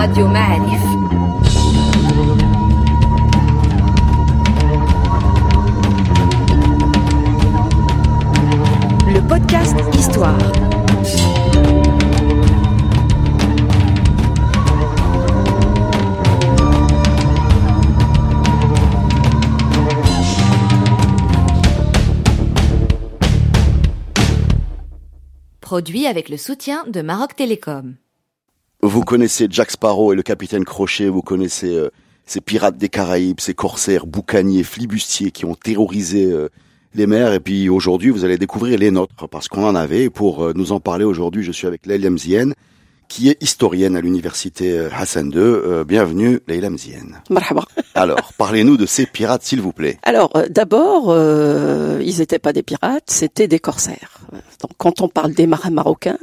Radio Ma'arif. Le podcast Histoire. Produit avec le soutien de Maroc Télécom. Vous connaissez Jack Sparrow et le capitaine Crochet, vous connaissez euh, ces pirates des Caraïbes, ces corsaires, boucaniers, flibustiers qui ont terrorisé euh, les mers. Et puis aujourd'hui, vous allez découvrir les nôtres parce qu'on en avait. Et pour euh, nous en parler aujourd'hui, je suis avec Leila Mzien, qui est historienne à l'université euh, Hassan II. Euh, bienvenue, Leila Mzien. Marhaba. Alors, parlez-nous de ces pirates, s'il vous plaît. Alors, euh, d'abord, euh, ils n'étaient pas des pirates, c'était des corsaires. Donc, quand on parle des marins marocains,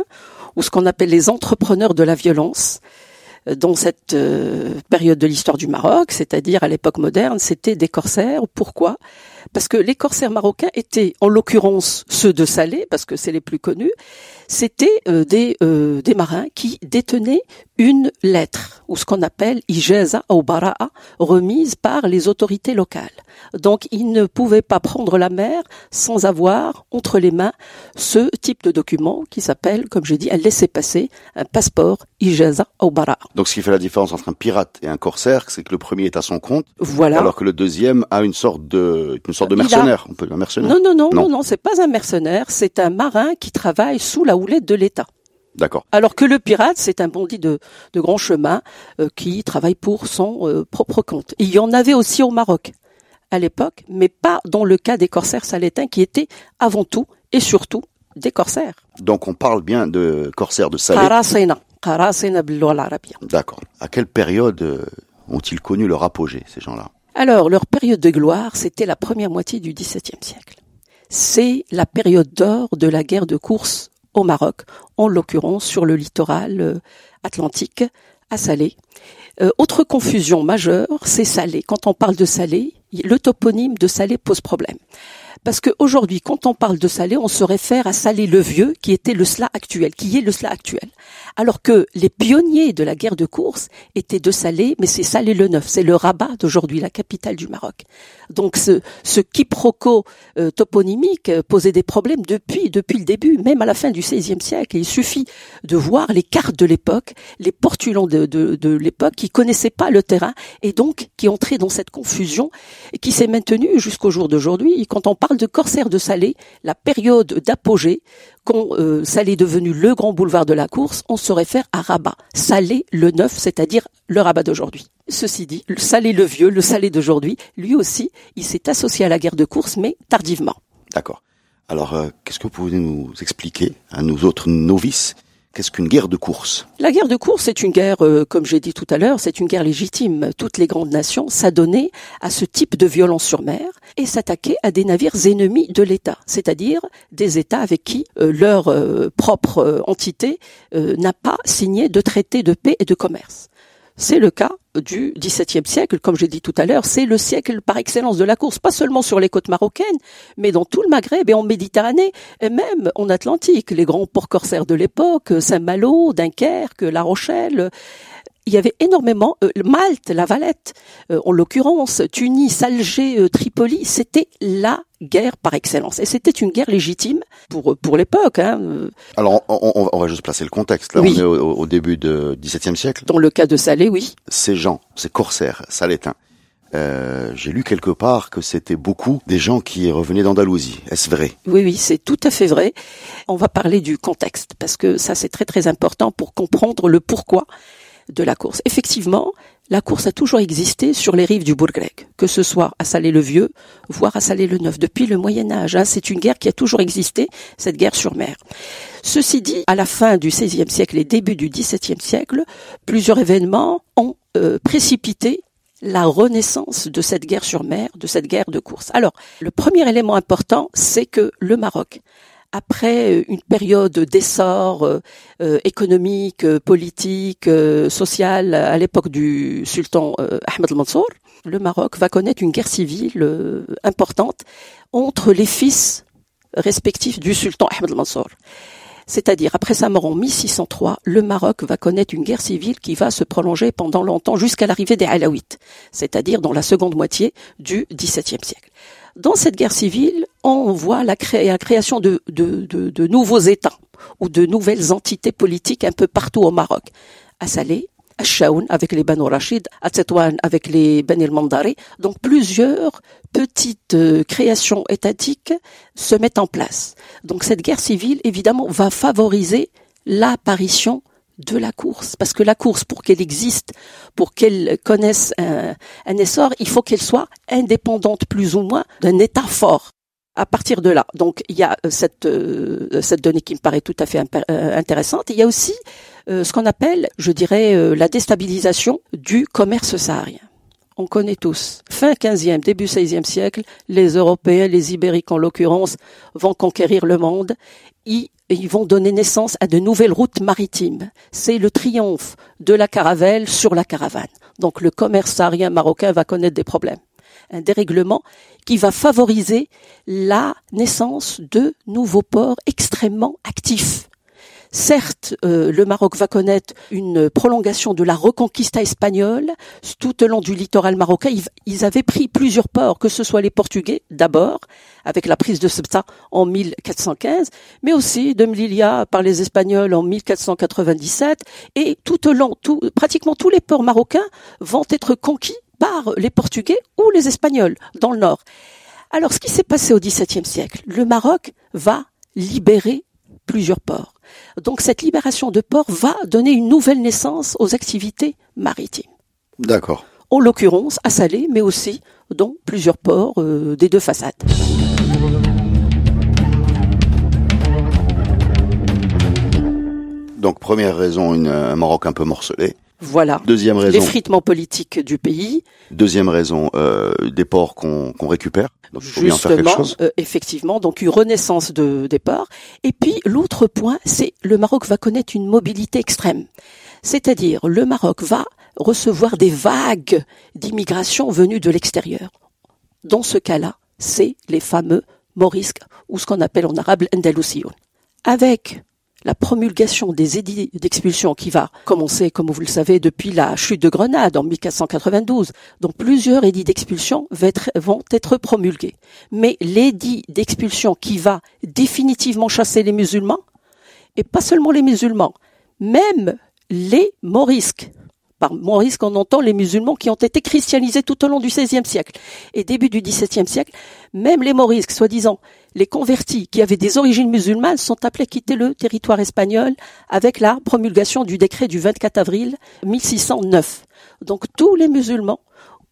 ou ce qu'on appelle les entrepreneurs de la violence, euh, dans cette euh, période de l'histoire du Maroc, c'est-à-dire à, l'époque moderne, c'était des corsaires. Pourquoi? Parce que les corsaires marocains étaient, en l'occurrence, ceux de Salé, parce que c'est les plus connus, c'était euh, des, euh, des marins qui détenaient une lettre, ou ce qu'on appelle ijaza ou bara'a, remise par les autorités locales. Donc, ils ne pouvaient pas prendre la mer sans avoir entre les mains ce type de document qui s'appelle, comme j'ai dit, un laissez-passer, un passeport ijaza ou bara'a. Donc, ce qui fait la différence entre un pirate et un corsaire, c'est que le premier est à son compte, Voilà. alors que le deuxième a une sorte de, une sorte de a- mercenaire. On peut un mercenaire. non, non, non, Non. non, non, c'est pas un mercenaire, c'est un marin qui travaille sous la houlette de l'État. D'accord. Alors que le pirate, c'est un bandit de, de grand chemin euh, qui travaille pour son euh, propre compte. Il y en avait aussi au Maroc à l'époque, mais pas dans le cas des corsaires salétains qui étaient avant tout et surtout des corsaires. Donc on parle bien de corsaires de Salé. D'accord. À quelle période euh, ont-ils connu leur apogée, ces gens-là? Alors, leur période de gloire, c'était la première moitié du XVIIe siècle. C'est la période d'or de la guerre de course au Maroc, en l'occurrence sur le littoral euh, atlantique, à Salé. Euh, autre confusion majeure, c'est Salé. Quand on parle de Salé, le toponyme de Salé pose problème. Parce qu'aujourd'hui, quand on parle de Salé, on se réfère à Salé le Vieux, qui était le Sla actuel, qui est le Sla actuel. Alors que les pionniers de la guerre de course étaient de Salé, mais c'est Salé le Neuf, c'est le Rabat d'aujourd'hui, la capitale du Maroc. Donc ce, ce quiproquo euh, toponymique euh, posait des problèmes depuis, depuis le début, même à la fin du XVIe siècle. Il suffit de voir les cartes de l'époque, les portulans de, de, de l'époque qui connaissaient pas le terrain et donc qui entraient dans cette confusion qui s'est maintenue jusqu'au jour d'aujourd'hui. Quand on parle de corsaire de Salé, la période d'apogée, quand euh, Salé est devenu le grand boulevard de la course, on se réfère à Rabat. Salé le neuf, c'est-à-dire le Rabat d'aujourd'hui. Ceci dit, le Salé le vieux, le Salé d'aujourd'hui, lui aussi, il s'est associé à la guerre de course, mais tardivement. D'accord. Alors, euh, qu'est-ce que vous pouvez nous expliquer, à nous autres novices, qu'est-ce qu'une guerre de course? La guerre de course, c'est une guerre, euh, comme j'ai dit tout à l'heure, c'est une guerre légitime. Toutes les grandes nations s'adonnaient à ce type de violence sur mer et s'attaquaient à des navires ennemis de l'État, c'est-à-dire des États avec qui euh, leur euh, propre entité n'a pas signé de traité de paix et de commerce. C'est le cas du XVIIe siècle, comme j'ai dit tout à l'heure, c'est le siècle par excellence de la course, pas seulement sur les côtes marocaines, mais dans tout le Maghreb et en Méditerranée, et même en Atlantique. Les grands ports corsaires de l'époque, Saint-Malo, Dunkerque, La Rochelle, il y avait énormément euh, Malte, la Valette, euh, en l'occurrence Tunis, Alger, euh, Tripoli, c'était la guerre par excellence. Et c'était une guerre légitime pour pour l'époque. Hein. Euh, Alors, on, on- on va juste placer le contexte. Là, Oui. on est au, au début du XVIIe siècle. Dans le cas de Salé, oui. Ces gens, ces corsaires salétains, euh, j'ai lu quelque part que c'était beaucoup des gens qui revenaient d'Andalousie. Est-ce vrai? Oui, oui, c'est tout à fait vrai. On va parler du contexte parce que ça c'est très très important pour comprendre le pourquoi de la course. Effectivement, la course a toujours existé sur les rives du Bourgrec, que ce soit à Salé-le-Vieux, voire à Salé-le-Neuf, depuis le Moyen Âge. hein. c'est une guerre qui a toujours existé, cette guerre sur mer. Ceci dit, à la fin du XVIe siècle et début du XVIIe siècle, plusieurs événements ont euh, précipité la renaissance de cette guerre sur mer, de cette guerre de course. Alors, le premier élément important, c'est que le Maroc, après euh, une période d'essor euh, euh, économique, politique, social à l'époque du sultan Ahmed al-Mansour, le Maroc va connaître une guerre civile importante entre les fils respectifs du sultan Ahmed al-Mansour. C'est-à-dire, après sa mort en 1603, le Maroc va connaître une guerre civile qui va se prolonger pendant longtemps jusqu'à l'arrivée des Alaouites, c'est-à-dire dans la seconde moitié du XVIIe siècle. Dans cette guerre civile, on voit la, création de, nouveaux États ou de nouvelles entités politiques un peu partout au Maroc. À Salé, à Shaoun avec les Banu Rachid, à Tetouan avec les Ben el Mandari. Donc plusieurs petites euh, créations étatiques se mettent en place. Donc cette guerre civile, évidemment, va favoriser l'apparition de la course. Parce que la course, pour qu'elle existe, pour qu'elle connaisse un, essor, il faut qu'elle soit indépendante plus ou moins d'un État fort. À partir de là, donc il y a euh, cette euh, cette donnée qui me paraît tout à fait intéressante. Il y a aussi ce qu'on appelle, je dirais, la déstabilisation du commerce saharien on connaît tous. Fin 15e, début 16e siècle, les Européens, les Ibériques en l'occurrence, vont conquérir le monde. Ils, vont donner naissance à de nouvelles routes maritimes. C'est le triomphe de la caravelle sur la caravane. Donc le commerce saharien marocain va connaître des problèmes. Un dérèglement qui va favoriser la naissance de nouveaux ports extrêmement actifs Certes, euh, le Maroc va connaître une prolongation de la reconquista espagnole tout au long du littoral marocain. Ils, avaient pris plusieurs ports, que ce soit les Portugais d'abord, avec la prise de Ceuta en 1415, mais aussi de Melilla par les Espagnols en 1497. Et tout au long, pratiquement tous les ports marocains vont être conquis par les Portugais ou les Espagnols dans le nord. Alors, ce qui s'est passé au XVIIe siècle, le Maroc va libérer plusieurs ports. Donc cette libération de ports va donner une nouvelle naissance aux activités maritimes. D'accord. En l'occurrence à Salé, mais aussi dans plusieurs ports euh, des deux façades. Donc première raison, une, un Maroc un peu morcelé. Voilà. Deuxième raison. L'effritement politique du pays. Deuxième raison, euh, des ports qu'on récupère. Donc, Justement, euh, effectivement, donc une renaissance de, des ports. Et puis l'autre point, c'est le Maroc va connaître une mobilité extrême. C'est-à-dire le Maroc va recevoir des vagues d'immigration venues de l'extérieur. Dans ce cas-là, c'est les fameux morisques ou ce qu'on appelle en arabe l'Andalousion. Avec la promulgation des édits d'expulsion qui va commencer, comme vous le savez, depuis la chute de Grenade en 1492. Donc plusieurs édits d'expulsion vont être promulgués. Mais l'édit d'expulsion qui va définitivement chasser les musulmans, et pas seulement les musulmans, même les morisques, par Maurice qu'on entend les musulmans qui ont été christianisés tout au long du XVIe siècle et début du XVIIe siècle. Même les morisques, soi-disant les convertis qui avaient des origines musulmanes, sont appelés à quitter le territoire espagnol avec la promulgation du décret du 24 avril 1609. Donc tous les musulmans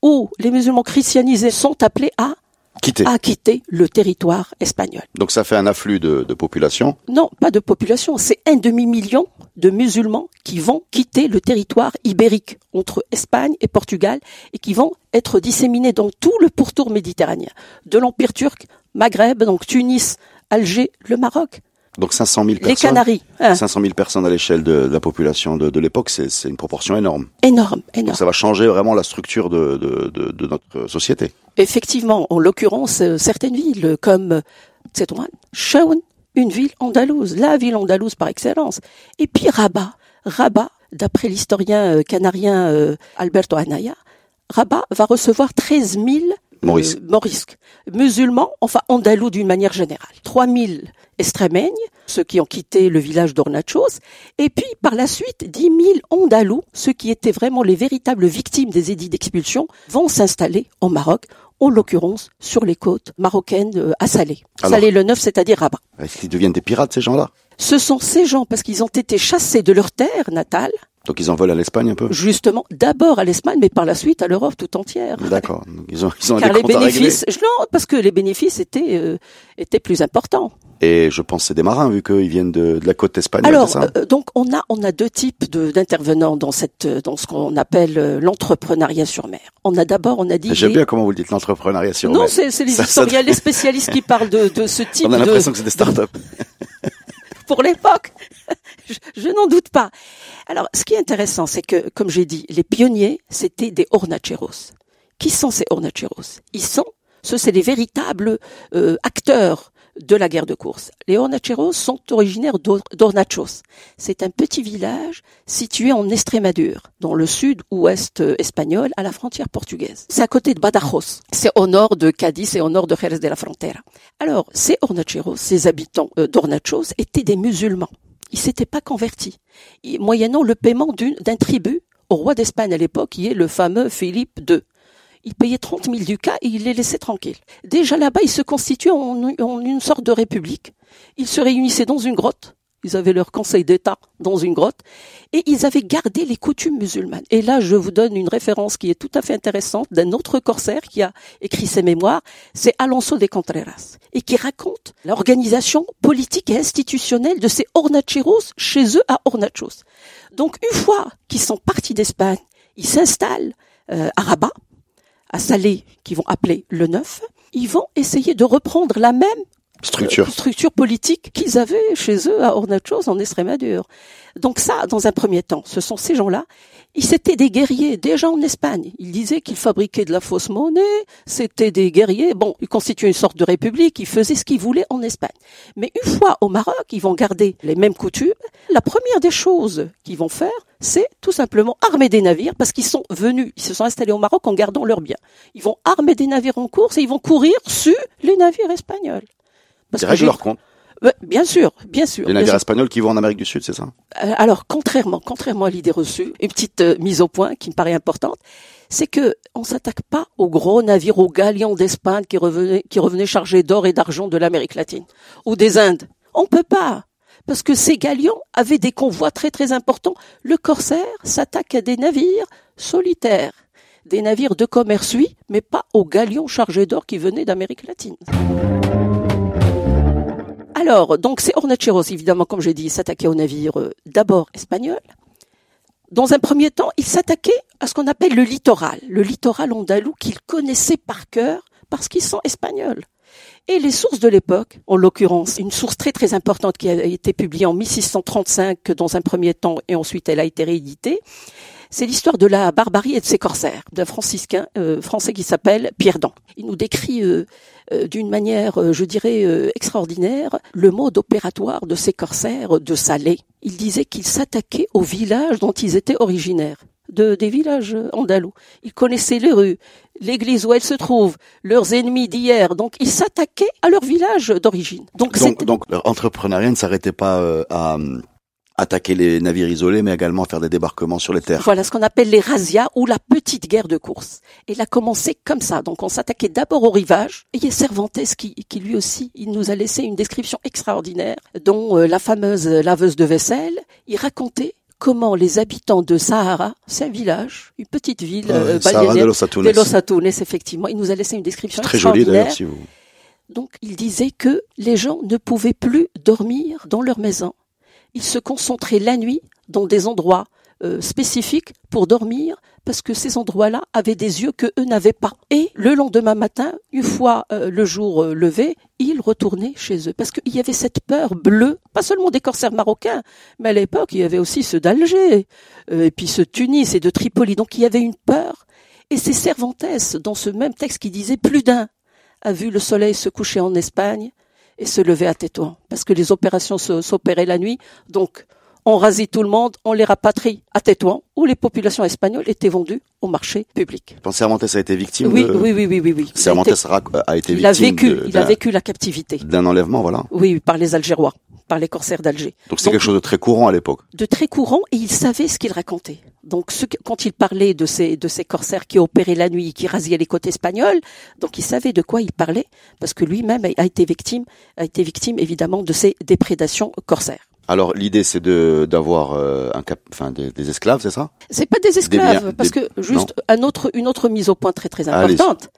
ou les musulmans christianisés sont appelés à quitter. à quitter le territoire espagnol. Donc ça fait un afflux de, de population Non, pas de population, c'est un demi-million de musulmans qui vont quitter le territoire ibérique entre Espagne et Portugal et qui vont être disséminés dans tout le pourtour méditerranéen, de l'Empire turc, Maghreb, donc Tunis, Alger, le Maroc. Donc 500 000 personnes. Les Canaries. 500 hein. 000 personnes à l'échelle de, la population de, l'époque, c'est une proportion énorme. Énorme, énorme. Donc ça va changer vraiment la structure de, de notre société. Effectivement, en l'occurrence, euh, certaines villes comme Chaoun, une ville andalouse, la ville andalouse par excellence. Et puis Rabat. Rabat, d'après l'historien euh, canarien euh, Alberto Anaya, Rabat va recevoir 13 000 Maurice. morisques, musulmans, enfin andalous d'une manière générale. 3 000 extrémeignes, ceux qui ont quitté le village d'Ornachos, et puis par la suite 10 000 andalous, ceux qui étaient vraiment les véritables victimes des édits d'expulsion, vont s'installer au Maroc en l'occurrence sur les côtes marocaines euh, à Salé. Salé le Neuf, c'est-à-dire Rabat. Est-ce qu'ils deviennent des pirates, ces gens-là? Ce sont ces gens, parce qu'ils ont été chassés de leur terre natale. Donc ils en veulent à l'Espagne un peu Justement, d'abord à l'Espagne, mais par la suite à l'Europe tout entière. D'accord. Ils ont, ils ont Car les bénéfices, non, parce que les bénéfices étaient euh, étaient plus importants. Et je pense c'est des marins vu qu'ils viennent de, de, la côte espagnole. Alors euh, donc on a on a deux types d'intervenants dans cette dans ce qu'on appelle euh, l'entrepreneuriat sur mer. On a d'abord on a dit. J'aime bien comment vous le dites l'entrepreneuriat sur mer. Non c'est les historiens, les spécialistes qui parlent de, de ce type. On a l'impression que c'est des startups. Pour l'époque, je, n'en doute pas. Alors ce qui est intéressant c'est que comme j'ai dit les pionniers c'était des hornacheros. Qui sont ces hornacheros? Ils sont, ce c'est les véritables euh, acteurs de la guerre de course. Les hornacheros sont originaires d'Hornachos. C'est un petit village situé en Estrémadure, dans le sud-ouest espagnol, à la frontière portugaise. C'est à côté de Badajoz. C'est au nord de Cadiz et au nord de Jerez de la Frontera. Alors, ces hornacheros, ces habitants euh, d'Hornachos, étaient des musulmans. Ils s'étaient pas convertis. moyennant le paiement d'un tribut au roi d'Espagne à l'époque, qui est le fameux Philippe II il payait 30 000 ducats et il les laissait tranquilles. Déjà là-bas, ils se constituaient en, une sorte de république. Ils se réunissaient dans une grotte. Ils avaient leur conseil d'État dans une grotte et ils avaient gardé les coutumes musulmanes. Et là, je vous donne une référence qui est tout à fait intéressante d'un autre corsaire qui a écrit ses mémoires, c'est Alonso de Contreras, et qui raconte l'organisation politique et institutionnelle de ces hornacheros chez eux à Hornachos. Donc, une fois qu'ils sont partis d'Espagne, ils s'installent euh, à Rabat, à Salé, qui vont appeler le neuf, ils vont essayer de reprendre la même structure, euh, structure politique qu'ils avaient chez eux à Hornachos en Estrémadure. Donc ça, dans un premier temps, ce sont ces gens-là. Ils s'étaient des guerriers déjà en Espagne. Ils disaient qu'ils fabriquaient de la fausse monnaie. C'était des guerriers. Bon, ils constituaient une sorte de république. Ils faisaient ce qu'ils voulaient en Espagne. Mais une fois au Maroc, ils vont garder les mêmes coutumes. La première des choses qu'ils vont faire, c'est tout simplement armer des navires parce qu'ils sont venus, ils se sont installés au Maroc en gardant leurs biens. Ils vont armer des navires en course et ils vont courir sur les navires espagnols. Parce que leur compte. Bien sûr, bien sûr. Les navires espagnols qui vont en Amérique du Sud, c'est ça euh, Alors, contrairement, contrairement à l'idée reçue, une petite euh, mise au point qui me paraît importante, c'est que on s'attaque pas aux gros navires, aux galions d'Espagne qui revenaient, qui revenaient chargés d'or et d'argent de l'Amérique latine ou des Indes. On peut pas parce que ces galions avaient des convois très très importants. Le corsaire s'attaque à des navires solitaires, des navires de commerce, oui, mais pas aux galions chargés d'or qui venaient d'Amérique latine. Alors, donc c'est Hornacheros, évidemment, comme j'ai dit, s'attaquait aux navires euh, d'abord espagnols. Dans un premier temps, il s'attaquait à ce qu'on appelle le littoral, le littoral andalou qu'il connaissait par cœur parce qu'ils sont espagnols. Et les sources de l'époque, en l'occurrence, une source très très importante qui a été publiée en 1635 dans un premier temps et ensuite elle a été rééditée, c'est l'histoire de la barbarie et de ses corsaires, d'un franciscain euh, français qui s'appelle Pierre Dan. Il nous décrit euh, euh, d'une manière, je dirais, extraordinaire le mode opératoire de ces corsaires de Salé. Il disait qu'ils s'attaquaient aux villages dont ils étaient originaires de, des villages andalous. Ils connaissaient les rues, l'église où elles se trouvent, leurs ennemis d'hier. Donc, ils s'attaquaient à leur village d'origine. Donc, donc, donc leur entrepreneuriat ne s'arrêtait pas euh, à attaquer les navires isolés, mais également faire des débarquements sur les terres. Voilà ce qu'on appelle les razzias ou la petite guerre de course. Et il a commencé comme ça. Donc on s'attaquait d'abord au rivage. Et il y a Cervantes qui, qui lui aussi, il nous a laissé une description extraordinaire, dont euh, la fameuse laveuse de vaisselle. Il racontait comment les habitants de Sahara, c'est un village, une petite ville, euh, Sahara de Los Atunes. De Los Atunes, effectivement. Il nous a laissé une description très jolie d'ailleurs, si vous. Donc, il disait que les gens ne pouvaient plus dormir dans leur maison. Ils se concentraient la nuit dans des endroits euh, spécifiques pour dormir parce que ces endroits-là avaient des yeux que eux n'avaient pas. Et le lendemain matin, une fois euh, le jour euh, levé, ils retournaient chez eux parce qu'il y avait cette peur bleue, pas seulement des corsaires marocains, mais à l'époque il y avait aussi ceux d'Alger, et puis ceux de Tunis et de Tripoli. Donc il y avait une peur. Et c'est Cervantes, dans ce même texte, qui disait plus d'un a vu le soleil se coucher en Espagne et se lever à Tétouan, parce que les opérations s'opéraient la nuit. Donc on rasit tout le monde, on les rapatrie à Tétouan, où les populations espagnoles étaient vendues au marché public. Cervantes a été victime oui, oui, oui, oui, oui, oui. Cervantes a été, victime. Il a vécu, il a vécu la captivité. D'un enlèvement, voilà. Oui, par les Algérois, par les corsaires d'Alger. Donc c'est quelque chose de très courant à l'époque. De très courant, et il savait ce qu'il racontait. Donc ce, quand il parlait de ces, de ces corsaires qui opéraient la nuit, qui rasillaient les côtes espagnoles, donc il savait de quoi il parlait, parce que lui-même a été victime, a été victime évidemment de ces déprédations corsaires. Alors l'idée c'est de d'avoir euh, un cap, enfin des, des esclaves, c'est ça? C'est pas des esclaves, parce que juste un autre, une autre mise au point très très importante.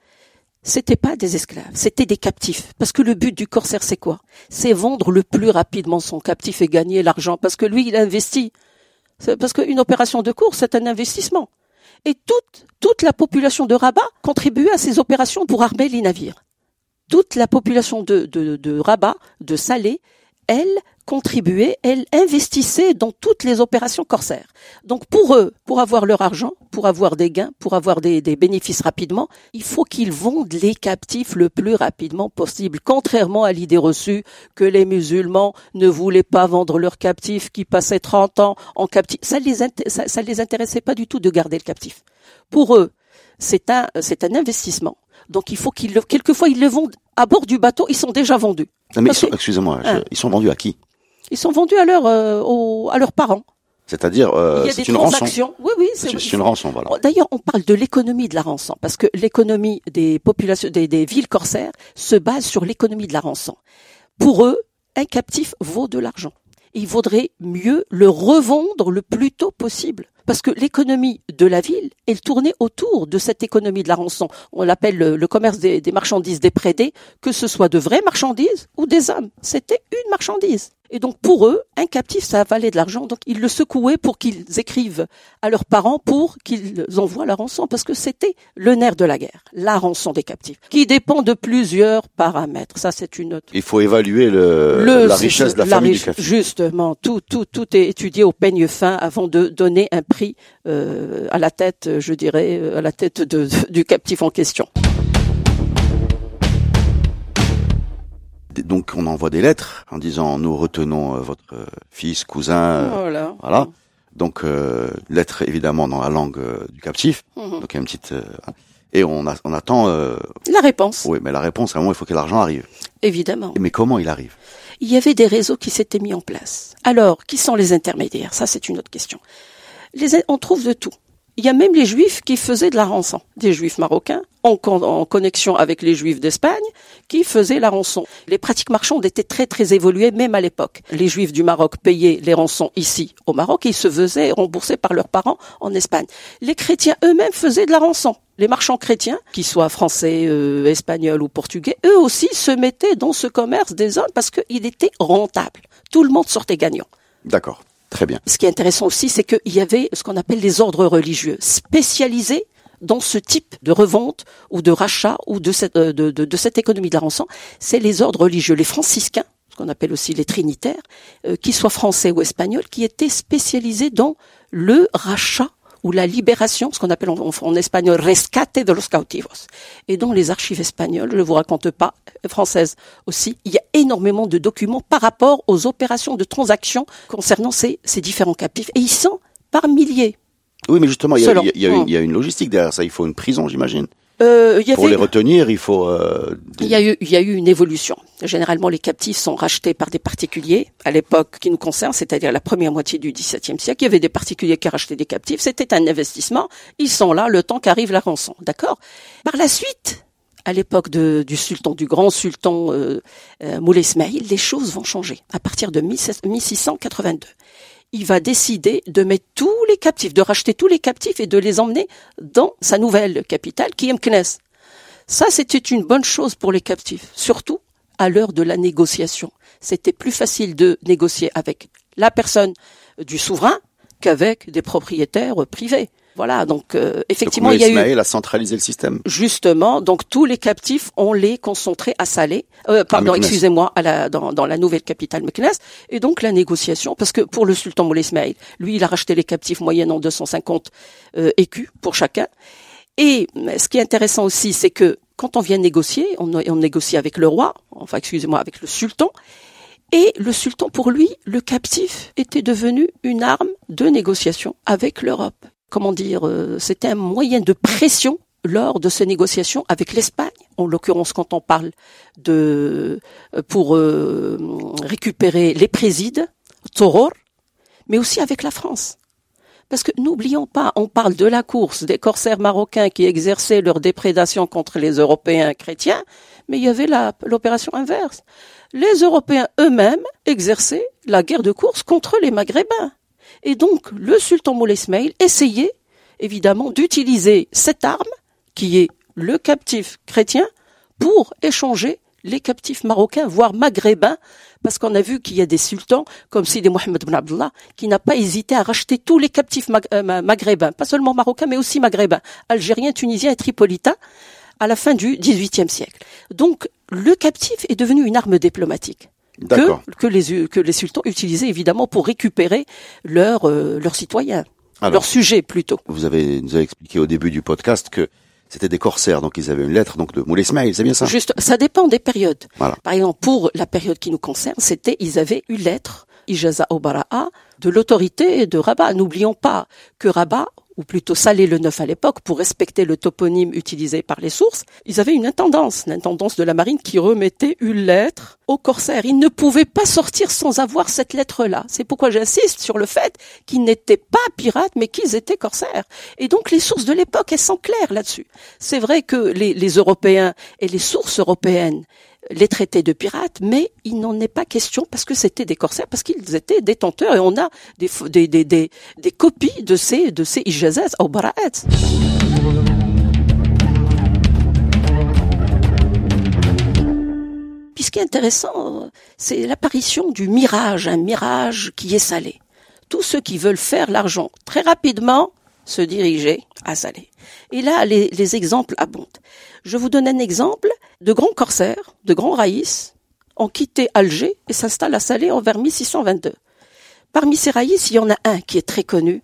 C'était pas des esclaves, c'était des captifs. Parce que le but du corsaire c'est quoi? C'est vendre le plus rapidement son captif et gagner l'argent, parce que lui il investit. Parce qu'une opération de course c'est un investissement. Et toute toute la population de Rabat contribuait à ces opérations pour armer les navires. Toute la population de, de, de Rabat, de Salé, elle contribuaient, elles investissaient dans toutes les opérations corsaires. Donc pour eux, pour avoir leur argent, pour avoir des gains, pour avoir des, des bénéfices rapidement, il faut qu'ils vendent les captifs le plus rapidement possible, contrairement à l'idée reçue que les musulmans ne voulaient pas vendre leurs captifs qui passaient 30 ans en captif. Ça les, ça, ça les intéressait pas du tout de garder le captif. Pour eux, c'est un, c'est un investissement. Donc il faut qu'ils le, quelquefois ils le vendent à bord du bateau, ils sont déjà vendus. Non, mais ils sont- excusez-moi, je- Hein. ils sont vendus à qui? Ils sont vendus à leurs, euh, aux- à leurs parents. C'est-à-dire, euh, il y a c'est des une rançon. transactions. Oui, oui, c'est une rançon, voilà. D'ailleurs, on parle de l'économie de la rançon, parce que l'économie des populations, des, des villes corsaires se base sur l'économie de la rançon. Pour eux, un captif vaut de l'argent. Il vaudrait mieux le revendre le plus tôt possible. Parce que l'économie de la ville, elle tournait autour de cette économie de la rançon. On l'appelle le, le commerce des, des marchandises déprédées, que ce soit de vraies marchandises ou des hommes. C'était une marchandise. Et donc pour eux, un captif, ça valait de l'argent. Donc ils le secouaient pour qu'ils écrivent à leurs parents pour qu'ils envoient la rançon, parce que c'était le nerf de la guerre, la rançon des captifs, qui dépend de plusieurs paramètres. Ça, c'est une autre. Il faut évaluer le, Le- la richesse de la, la famille riche- du café. Justement, tout, tout, tout est étudié au peigne fin avant de donner un prix euh, à la tête, je dirais, euh, à la tête de- de- du captif en question. Donc on envoie des lettres en disant nous retenons euh, votre euh, fils, cousin, euh, Voilà. voilà. Donc euh, lettre évidemment dans la langue du captif. Mhm. Donc il y a une petite euh, et on, a- on attend. Euh, La réponse, oui, mais la réponse à un moment il faut que l'argent arrive. évidemment. Mais comment il arrive? Il y avait des réseaux qui s'étaient mis en place. Alors, qui sont les intermédiaires? Ça, c'est une autre question. Les, on trouve de tout. Il y a même les juifs qui faisaient de la rançon. Des juifs marocains, en, con- en connexion avec les juifs d'Espagne, qui faisaient la rançon. Les pratiques marchandes étaient très, très évoluées, même à l'époque. Les juifs du Maroc payaient les rançons ici, au Maroc, et ils se faisaient rembourser par leurs parents en Espagne. Les chrétiens eux-mêmes faisaient de la rançon. Les marchands chrétiens, qu'ils soient français, euh, espagnols ou portugais, eux aussi se mettaient dans ce commerce des hommes parce qu'il était rentable. Tout le monde sortait gagnant. D'accord, Ce qui est intéressant aussi, c'est qu'il y avait ce qu'on appelle les ordres religieux spécialisés dans ce type de revente ou de rachat ou de cette, euh, de cette économie de la rançon. C'est les ordres religieux, les franciscains, ce qu'on appelle aussi les trinitaires, euh, qu'ils soient français ou espagnols, qui étaient spécialisés dans le rachat ou la libération, ce qu'on appelle en, espagnol rescate de los cautivos. Et dans les archives espagnoles, je ne vous raconte pas, françaises aussi, il y a énormément de documents par rapport aux opérations de transaction concernant ces, ces différents captifs. Et ils sont par milliers. Oui, mais justement, il y a, Selon. il y a- il y a une, il y a une logistique derrière ça. Il faut une prison, j'imagine. Euh, y Pour les retenir, il faut. euh, Il y, a eu, il y a eu une évolution. Généralement, les captifs sont rachetés par des particuliers. À l'époque qui nous concerne, c'est-à-dire la première moitié du XVIIe siècle, il y avait des particuliers qui rachetaient des captifs. C'était un investissement. Ils sont là le temps qu'arrive la rançon. D'accord? Par la suite, à l'époque du sultan, du grand sultan euh, euh, Moulay Ismail, les choses vont changer. À partir de 16- 1682, il va décider de mettre tous les captifs, de racheter tous les captifs et de les emmener dans sa nouvelle capitale, qui est. Ça, c'était une bonne chose pour les captifs, surtout à l'heure de la négociation. C'était plus facile de négocier avec la personne du souverain qu'avec des propriétaires privés. Voilà, donc euh, Donc, effectivement, il y a eu Ismaël a centralisé le système. justement, donc tous les captifs, on les concentrait à Salé, euh, pardon, excusez-moi, dans, dans la nouvelle capitale Meknès, et donc la négociation, parce que pour le sultan Moulay Ismail, lui, il a racheté les captifs moyennant 250 euh, écus pour chacun. Et ce qui est intéressant aussi, c'est que quand on vient négocier, on, on négocie avec le roi, enfin excusez-moi, avec le sultan, et le sultan, pour lui, le captif était devenu une arme de négociation avec l'Europe. Comment dire, euh, c'était un moyen de pression lors de ces négociations avec l'Espagne. En l'occurrence, quand on parle de euh, pour euh, récupérer les présides, Toror, mais aussi avec la France. Parce que n'oublions pas, on parle de la course des corsaires marocains qui exerçaient leur déprédation contre les Européens chrétiens, mais il y avait l'opération inverse. Les Européens eux-mêmes exerçaient la guerre de course contre les Maghrébins. Et donc, le sultan Moulay essayait, évidemment, d'utiliser cette arme, qui est le captif chrétien, pour échanger les captifs marocains, voire maghrébins, parce qu'on a vu qu'il y a des sultans, comme Sidi Mohamed Ben Abdullah, qui n'a pas hésité à racheter tous les captifs euh, ma- maghrébins, pas seulement marocains, mais aussi maghrébins, algériens, tunisiens et tripolitains, à la fin du XVIIIe siècle. Donc, le captif est devenu une arme diplomatique. Que, que, les, que les sultans utilisaient évidemment pour récupérer leurs euh, leurs citoyens, leurs sujets plutôt. Vous avez nous avez expliqué au début du podcast que c'était des corsaires, donc ils avaient une lettre donc de Moulay Ismail, c'est bien ça? Juste, ça dépend des périodes. Par exemple, pour la période qui nous concerne, c'était ils avaient une lettre, Ijaza Obara'a, de l'autorité de Rabat. N'oublions pas que Rabat ou plutôt Salé le Neuf à l'époque, pour respecter le toponyme utilisé par les sources, ils avaient une intendance, l'intendance de la marine qui remettait une lettre aux corsaires. Ils ne pouvaient pas sortir sans avoir cette lettre-là. C'est pourquoi j'insiste sur le fait qu'ils n'étaient pas pirates, mais qu'ils étaient corsaires. Et donc les sources de l'époque, elles sont claires là-dessus. C'est vrai que les Européens et les sources européennes les traités de pirates, mais il n'en est pas question parce que c'était des corsaires, parce qu'ils étaient détenteurs et on a des, des, des, des, des copies de ces, de ces ijazas au bara'at. Puis ce qui est intéressant, c'est l'apparition du mirage, un mirage qui est salé. Tous ceux qui veulent faire l'argent très rapidement se diriger à Salé. Et là, les exemples abondent. Je vous donne un exemple de grands corsaires, de grands raïs, ont quitté Alger et s'installent à Salé en vers 1622. Parmi ces raïs, il y en a un qui est très connu,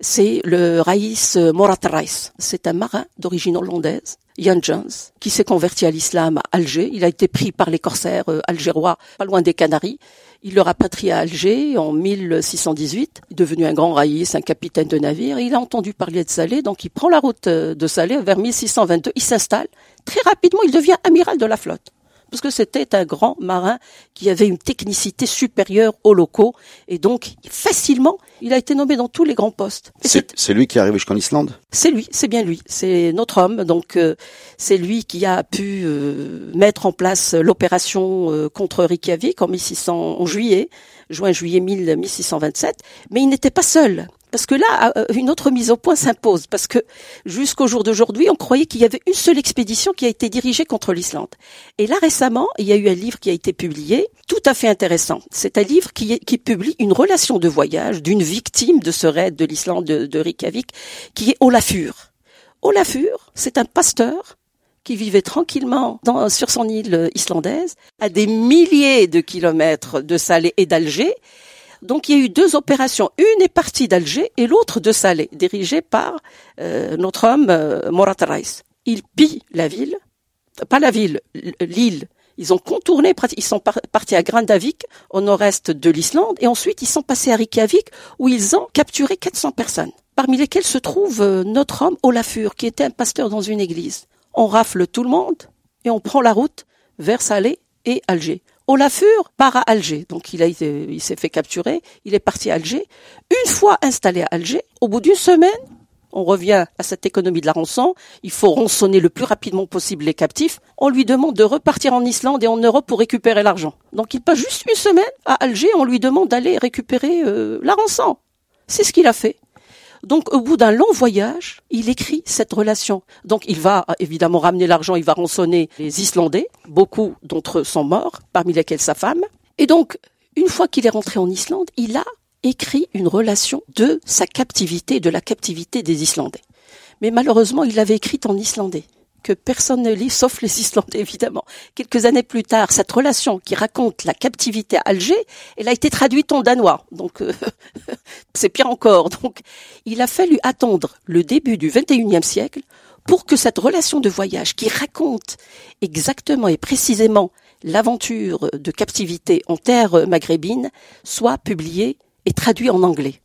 c'est le raïs Morat Rais. C'est un marin d'origine hollandaise, Jan Jones, qui s'est converti à l'islam à Alger. Il a été pris par les corsaires euh, algérois, pas loin des Canaries. Il le rapatrie à Alger en 1618, il est devenu un grand raïs, un capitaine de navire. Il a entendu parler de Salé, donc il prend la route euh, de Salé vers 1622. Il s'installe. Très rapidement, il devient amiral de la flotte parce que c'était un grand marin qui avait une technicité supérieure aux locaux, et donc facilement, il a été nommé dans tous les grands postes. C'est lui qui est arrivé jusqu'en Islande? C'est lui, c'est bien lui, c'est notre homme, donc euh, c'est lui qui a pu euh, mettre en place l'opération euh, contre Reykjavik en, 1600, en juillet, juin-juillet 1627, mais il n'était pas seul. Parce que là, euh, une autre mise au point s'impose, parce que jusqu'au jour d'aujourd'hui, on croyait qu'il y avait une seule expédition qui a été dirigée contre l'Islande. Et là, récemment, il y a eu un livre qui a été publié, tout à fait intéressant. C'est un livre qui, publie une relation de voyage d'une victime de ce raid de l'Islande de, Reykjavik, qui est Olafur. Olafur, c'est un pasteur qui vivait tranquillement sur son île islandaise, à des milliers de kilomètres de Salé et d'Alger, donc il y a eu deux opérations. Une est partie d'Alger et l'autre de Salé, dirigée par euh, notre homme euh, Morat Rais. Ils pillent la ville, pas la ville, l'île. Ils ont contourné, ils sont partis à Grindavik, au nord-est de l'Islande, et ensuite ils sont passés à Reykjavik, où ils ont capturé 400 personnes, parmi lesquelles se trouve euh, notre homme Olafur, qui était un pasteur dans une église. On rafle tout le monde, et on prend la route vers Salé et Alger. Olafur part à Alger, donc il, a il s'est fait capturer, il est parti à Alger. Une fois installé à Alger, au bout d'une semaine, on revient à cette économie de la rançon, il faut rançonner le plus rapidement possible les captifs, on lui demande de repartir en Islande et en Europe pour récupérer l'argent. Donc il passe juste une semaine à Alger, on lui demande d'aller récupérer euh, la rançon. C'est ce qu'il a fait. Donc au bout d'un long voyage, il écrit cette relation. Donc il va évidemment ramener l'argent, il va rançonner les Islandais, beaucoup d'entre eux sont morts, parmi lesquels sa femme. Et donc, une fois qu'il est rentré en Islande, il a écrit une relation de sa captivité, de la captivité des Islandais. Mais malheureusement, il l'avait écrite en islandais que personne ne lit, sauf les Islandais évidemment. Quelques années plus tard, cette relation qui raconte la captivité à Alger, elle a été traduite en danois. Donc euh, c'est pire encore. Donc il a fallu attendre le début du XXIe siècle pour que cette relation de voyage qui raconte exactement et précisément l'aventure de captivité en terre maghrébine soit publiée et traduite en anglais.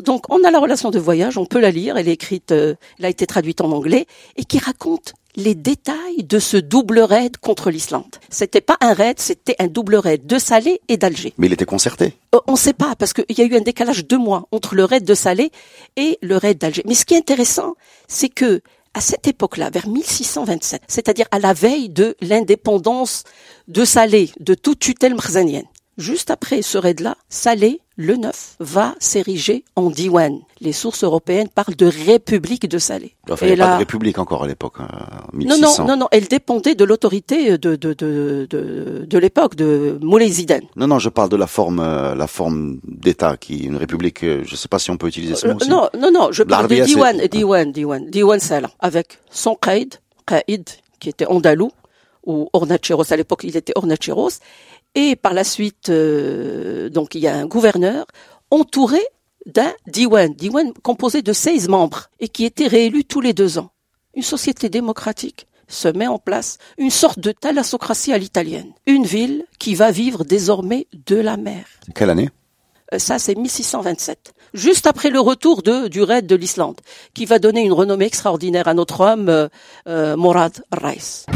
Donc on a la relation de voyage, on peut la lire, elle est écrite, euh, elle a été traduite en anglais, et qui raconte les détails de ce double raid contre l'Islande. C'était pas un raid, c'était un double raid de Salé et d'Alger. Mais il était concerté euh, On ne sait pas, parce qu'il y a eu un décalage de mois entre le raid de Salé et le raid d'Alger. Mais ce qui est intéressant, c'est que à cette époque-là, vers 1627, c'est-à-dire à la veille de l'indépendance de Salé, de toute tutelle mrzanienne, juste après ce raid-là, Salé le neuf va s'ériger en diwan. Les sources européennes parlent de république de Salé. Enfin, il n'y a pas de république encore à l'époque. Hein, non, non, non, non, elle dépendait de l'autorité de, de, de, de, de l'époque, de Moulay. Non, non, je parle de la forme, euh, la forme d'État, qui une république, euh, je ne sais pas si on peut utiliser ce mot aussi. Non, non, non, je parle de diwan, diwan, diwan, diwan Salah, avec son qaïd, qaïd, qui était andalou, ou Ornacheros. À l'époque, il était Ornacheros. Et par la suite, euh, donc il y a un gouverneur entouré d'un diwan, diwan composé de 16 membres et qui était réélu tous les deux ans. Une société démocratique se met en place une sorte de thalassocratie à l'italienne. Une ville qui va vivre désormais de la mer. Quelle année? Euh, Ça, c'est 1627. Juste après le retour de, du raid de l'Islande, qui va donner une renommée extraordinaire à notre homme, euh, euh Morad Reis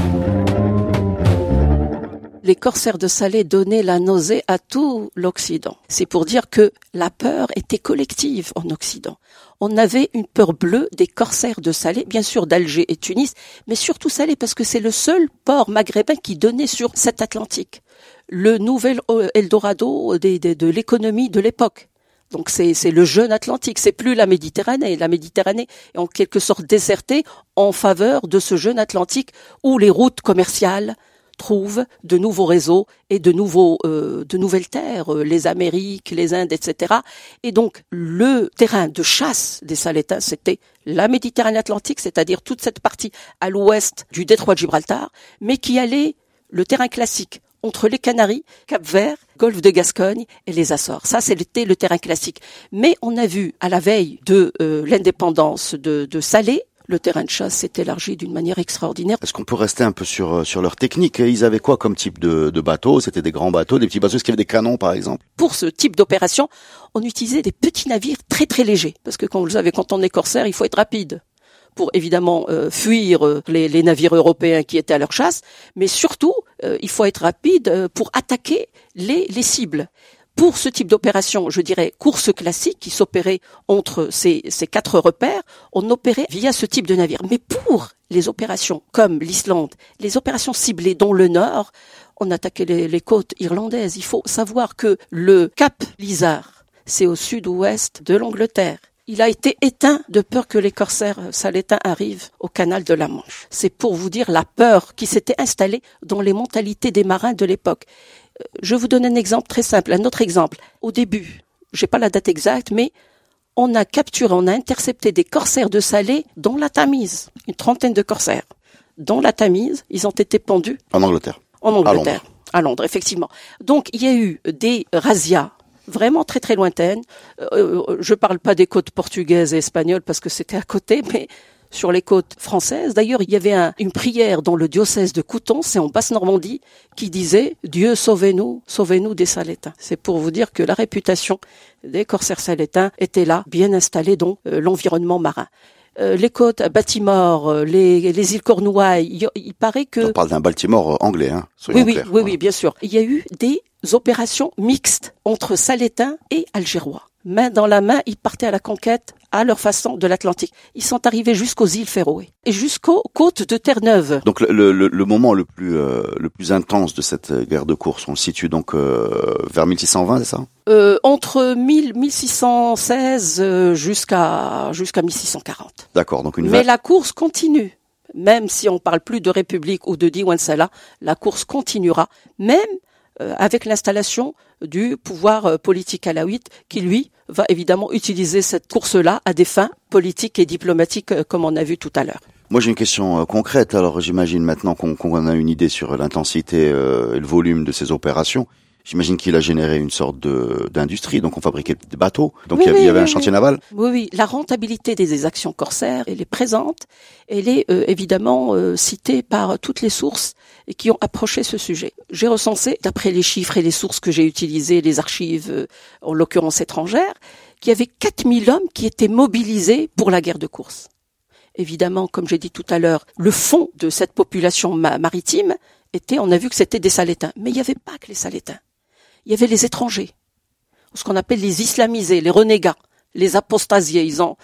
les corsaires de Salé donnaient la nausée à tout l'Occident. C'est pour dire que la peur était collective en Occident. On avait une peur bleue des corsaires de Salé, bien sûr d'Alger et Tunis, mais surtout Salé parce que c'est le seul port maghrébin qui donnait sur cet Atlantique. Le nouvel Eldorado de l'économie de l'époque. Donc c'est le jeune Atlantique, c'est plus la Méditerranée. La Méditerranée est en quelque sorte désertée en faveur de ce jeune Atlantique où les routes commerciales, trouve de nouveaux réseaux et de nouveaux euh, nouvelles terres, euh, les Amériques, les Indes, etc. Et donc le terrain de chasse des Salétains, c'était la Méditerranée Atlantique, c'est-à-dire toute cette partie à l'ouest du détroit de Gibraltar, mais qui allait le terrain classique entre les Canaries, Cap-Vert, Golfe de Gascogne et les Açores. Ça, c'était le terrain classique. Mais on a vu à la veille de euh, l'indépendance de Salé le terrain de chasse s'est élargi d'une manière extraordinaire. Est-ce qu'on peut rester un peu sur euh, sur leur technique? Ils avaient quoi comme type de, de bateau? C'était des grands bateaux, des petits bateaux? Est-ce qu'il y avait des canons, par exemple? Pour ce type d'opération, on utilisait des petits navires très très légers, parce que comme vous le savez, quand on est corsaire, il faut être rapide pour évidemment euh, fuir euh, les, les, navires européens qui étaient à leur chasse, mais surtout, il faut être rapide pour attaquer les, les cibles pour ce type d'opération, je dirais course classique qui s'opérait entre ces, quatre repères, on opérait via ce type de navire. Mais pour les opérations comme l'Islande, les opérations ciblées dont le Nord, on attaquait les, côtes irlandaises. Il faut savoir que le Cap Lizard, c'est au sud-ouest de l'Angleterre. Il a été éteint de peur que les corsaires salétains arrivent au canal de la Manche. C'est pour vous dire la peur qui s'était installée dans les mentalités des marins de l'époque je vous donne un exemple très simple, un autre exemple. Au début, j'ai pas la date exacte, mais on a capturé, on a intercepté des corsaires de Salé dans la Tamise, une trentaine de corsaires. Dans la Tamise, ils ont été pendus. En Angleterre. En Angleterre. À Londres. effectivement. Donc, il y a eu des razzias vraiment très très lointaines. Euh, euh, je parle pas des côtes portugaises et espagnoles parce que c'était à côté, mais sur les côtes françaises. D'ailleurs, il y avait une prière dans le diocèse de Couton, c'est en Basse-Normandie, qui disait Dieu sauvez-nous, sauvez-nous des Salétains. C'est pour vous dire que la réputation des corsaires salétains était là, bien installée dans euh, l'environnement marin. Euh, les côtes à Baltimore, euh, les, les îles Cornouailles, il, paraît que... On parle d'un Baltimore anglais, hein, oui, oui, oui, oui, bien sûr. Il y a eu des opérations mixtes entre Salétains et Algérois. Main dans la main, ils partaient à la conquête à leur façon de l'Atlantique. Ils sont arrivés jusqu'aux îles Féroé et jusqu'aux côtes de Terre-Neuve. Donc le, le, le, moment le plus euh, le plus intense de cette guerre de course, on le situe donc euh, vers 1620, c'est ça? Euh, Entre 1000, 1616 euh, jusqu'à jusqu'à 1640. D'accord, donc une. Mais la course continue. Même si on parle plus de république ou de Diwan Salah, la course continuera, même avec l'installation du pouvoir politique alaouite qui lui va évidemment utiliser cette course-là à des fins politiques et diplomatiques, euh, comme on a vu tout à l'heure. Moi, j'ai une question euh, concrète. Alors, j'imagine maintenant qu'on a une idée sur l'intensité euh, et le volume de ces opérations. J'imagine qu'il a généré une sorte d'industrie, donc on fabriquait des bateaux, donc il y avait un chantier naval. Oui, oui, la rentabilité des actions corsaires, elle est présente, elle est évidemment citée par toutes les sources qui ont approché ce sujet. J'ai recensé, d'après les chiffres et les sources que j'ai utilisées, les archives, euh, en l'occurrence étrangères, qu'il y avait 4000 hommes qui étaient mobilisés pour la guerre de course. Évidemment, comme j'ai dit tout à l'heure, le fond de cette population maritime était, on a vu que c'était des Salétains. Mais il n'y avait pas que les Salétains. Il y avait les étrangers, ce qu'on appelle les islamisés, les renégats, les apostasiés. Ils ont,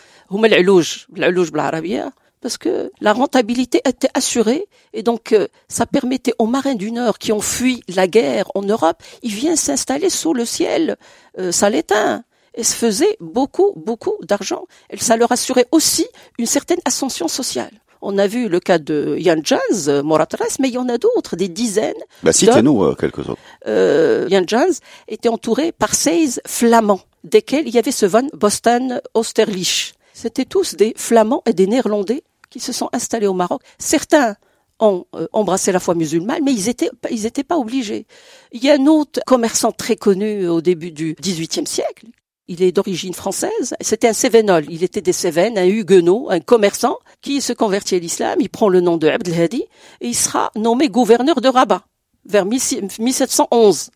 parce que la rentabilité était assurée et donc euh, ça permettait aux marins du Nord qui ont fui la guerre en Europe, ils viennent s'installer sous le ciel euh, salétain et se faisaient beaucoup, beaucoup d'argent. Et ça leur assurait aussi une certaine ascension sociale. On a vu le cas de Jan Jans, Moratres, mais il y en a d'autres, des dizaines. Bah, citez-nous euh, quelques autres. Euh, Jan Jans était entouré par 16 flamands, desquels il y avait ce von Boston Osterlich. C'était tous des flamands et des néerlandais qui se sont installés au Maroc. Certains ont euh, embrassé la foi musulmane, mais ils étaient, ils étaient pas obligés. Il y a un autre commerçant très connu au début du XVIIIe siècle. Il est d'origine française. C'était un Cévenol. Il était des Cévennes, un huguenot, un commerçant qui se convertit à l'islam. Il prend le nom de Abd hadi et il sera nommé gouverneur de Rabat vers 1711.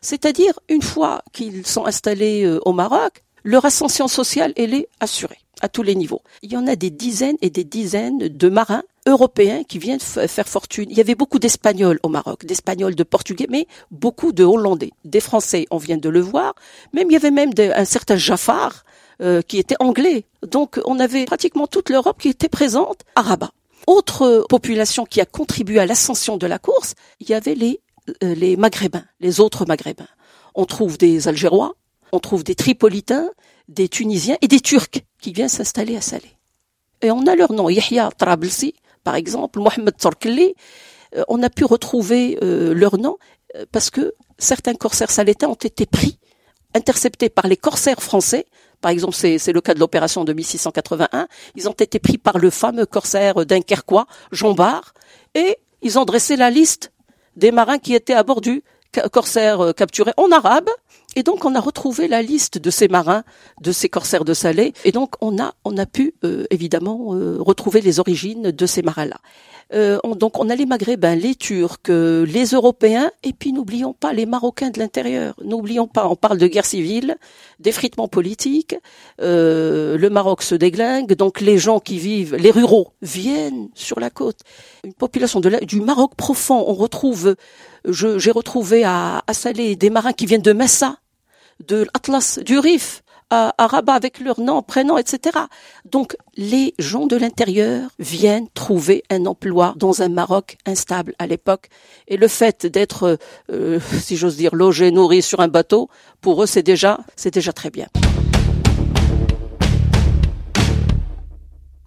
C'est-à-dire, une fois qu'ils sont installés euh, au Maroc, leur ascension sociale, est assurée à tous les niveaux. Il y en a des dizaines et des dizaines de marins européens qui viennent faire fortune. Il y avait beaucoup d'Espagnols au Maroc, d'Espagnols, de Portugais, mais beaucoup de Hollandais. Des Français, on vient de le voir. Même il y avait même un certain Jaffar euh, qui était anglais. Donc on avait pratiquement toute l'Europe qui était présente à Rabat. Autre population qui a contribué à l'ascension de la course, il y avait les, euh, les Maghrébins, les autres Maghrébins. On trouve des Algérois, on trouve des Tripolitains, des Tunisiens et des Turcs qui viennent s'installer à Salé. Et on a leur nom, Yahya Trablsi, par exemple, Mohamed Torkli, euh, on a pu retrouver euh, leur nom euh, parce que certains corsaires salétains ont été pris, interceptés par les corsaires français. Par exemple, c'est le cas de l'opération de 1681. Ils ont été pris par le fameux corsaire dunkerquois, Jean Bart, et ils ont dressé la liste des marins qui étaient à bord du corsaire capturé en arabe, et donc on a retrouvé la liste de ces marins, de ces corsaires de Salé, et donc on a on a pu euh, évidemment euh, retrouver les origines de ces marins-là. Euh, donc on a les Maghrébins, les Turcs, les Européens, et puis n'oublions pas les Marocains de l'intérieur. N'oublions pas, on parle de guerre civile, d'effritement politique. le Maroc se déglingue, donc les gens qui vivent, les ruraux, viennent sur la côte. Une population de du Maroc profond. On retrouve j'ai retrouvé à, à Salé des marins qui viennent de Messa, de l'Atlas, du Rif, à, Rabat avec leur nom, prénom, etc. Donc les gens de l'intérieur viennent trouver un emploi dans un Maroc instable à l'époque. Et le fait d'être, euh, si j'ose dire, logé, nourri sur un bateau, pour eux c'est déjà, c'est déjà très bien.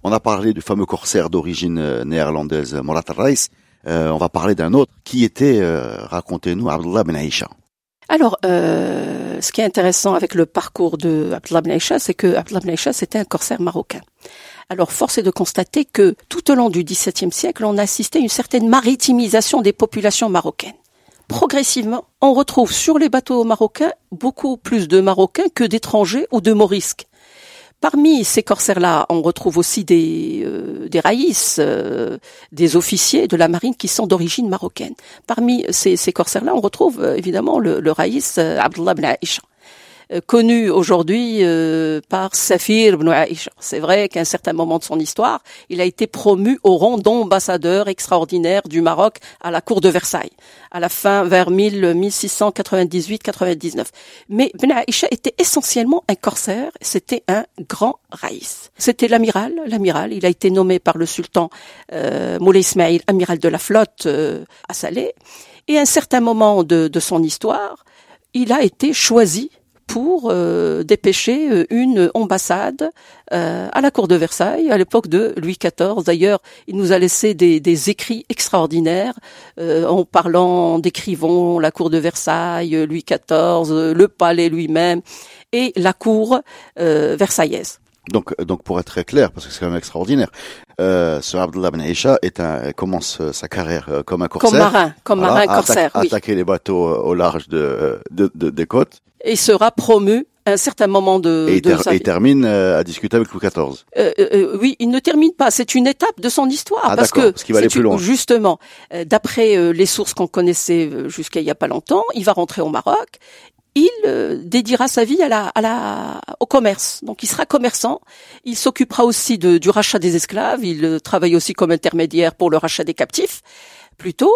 On a parlé du fameux corsaire d'origine euh, néerlandaise Morat Reis. Euh, on va parler d'un autre. Qui était, euh, racontez-nous, Abdullah Ben Aïcha alors, euh, ce qui est intéressant avec le parcours de Abdullah c'est que Abdullah Aïcha, c'était un corsaire marocain. Alors, force est de constater que tout au long du XVIIe siècle, on a assisté à une certaine maritimisation des populations marocaines. Progressivement, on retrouve sur les bateaux marocains beaucoup plus de Marocains que d'étrangers ou de Morisques. Parmi ces corsaires-là, on retrouve aussi des, euh, des raïs, euh, des officiers de la marine qui sont d'origine marocaine. Parmi ces, ces corsaires-là, on retrouve euh, évidemment le, raïs Abdullah ibn Aisha. Euh, connu aujourd'hui euh, par Safir ibn Aisha. C'est vrai qu'à un certain moment de son histoire, il a été promu au rang d'ambassadeur extraordinaire du Maroc à la cour de Versailles, à la fin vers 1698-99. Mais Ibn Aisha était essentiellement un corsaire, c'était un grand raïs. C'était l'amiral, l'amiral, il a été nommé par le sultan euh, Moulay Ismail, amiral de la flotte euh, à Salé, et à un certain moment de, de son histoire, il a été choisi pour euh, dépêcher euh, une ambassade euh, à la cour de Versailles à l'époque de Louis XIV. D'ailleurs, il nous a laissé des, des écrits extraordinaires en parlant, décrivant la cour de Versailles, Louis XIV, le palais lui-même et la cour versaillaise. Donc, donc pour être très clair, parce que c'est quand même extraordinaire, euh, ce Abdullah Ben Aisha est un, commence sa carrière comme un corsaire. Comme marin, comme marin corsaire, oui. Attaquer les bateaux au large de, de, de des côtes et sera promu à un certain moment de, et, de et termine euh, à discuter avec Louis XIV. Euh, euh, euh, oui, il ne termine pas. C'est une étape de son histoire ah, parce que parce va aller plus loin. justement, d'après les sources qu'on connaissait jusqu'à il y a pas longtemps, il va rentrer au Maroc. Il dédiera sa vie à la, à la, au commerce. Donc, il sera commerçant. Il s'occupera aussi de, du rachat des esclaves. Il travaille aussi comme intermédiaire pour le rachat des captifs, plutôt.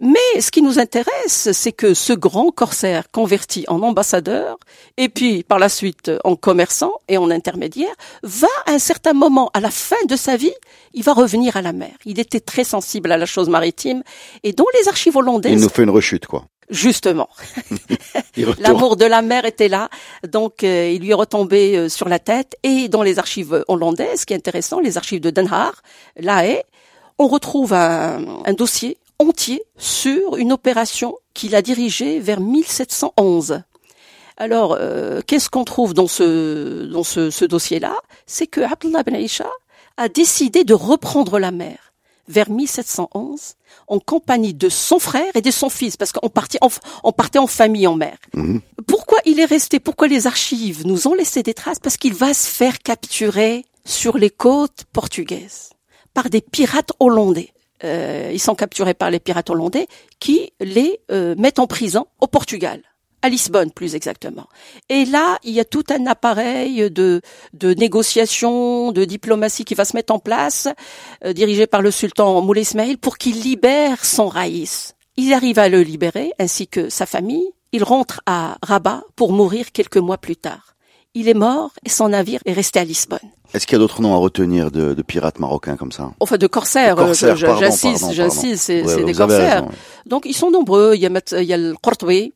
Mais ce qui nous intéresse, c'est que ce grand corsaire converti en ambassadeur, et puis par la suite en commerçant et en intermédiaire, va à un certain moment, à la fin de sa vie, il va revenir à la mer. Il était très sensible à la chose maritime, et dans les archives hollandaises... Il nous fait une rechute, quoi. Justement. L'amour de la mer était là, donc euh, il lui est retombé euh, sur la tête. Et dans les archives hollandaises, ce qui est intéressant, les archives de Den Haag, La Haye, on retrouve un, un dossier entier sur une opération qu'il a dirigée vers 1711. Alors, euh, qu'est-ce qu'on trouve dans ce, dans ce, ce dossier-là? C'est que Abdullah Ben Aisha a décidé de reprendre la mer. vers 1711 en compagnie de son frère et de son fils, parce qu'on partait en, on partait en famille en mer. Mhm. Pourquoi il est resté Pourquoi les archives nous ont laissé des traces? Parce qu'il va se faire capturer sur les côtes portugaises par des pirates hollandais. Euh, ils sont capturés par les pirates hollandais qui les euh, mettent en prison au Portugal à Lisbonne plus exactement. Et là, il y a tout un appareil de, de de diplomatie qui va se mettre en place, euh, dirigé par le sultan Moulay pour qu'il libère son raïs. Il arrive à le libérer, ainsi que sa famille. Il rentre à Rabat pour mourir quelques mois plus tard. Il est mort et son navire est resté à Lisbonne. Est-ce qu'il y a d'autres noms à retenir de, de pirates marocains comme ça? Enfin, de corsaires, De corsaires, euh, j'insiste, j'insiste, c'est Ouais, des corsaires. raison, ouais. Donc ils sont nombreux. Il y a, il y a le Qurtubi,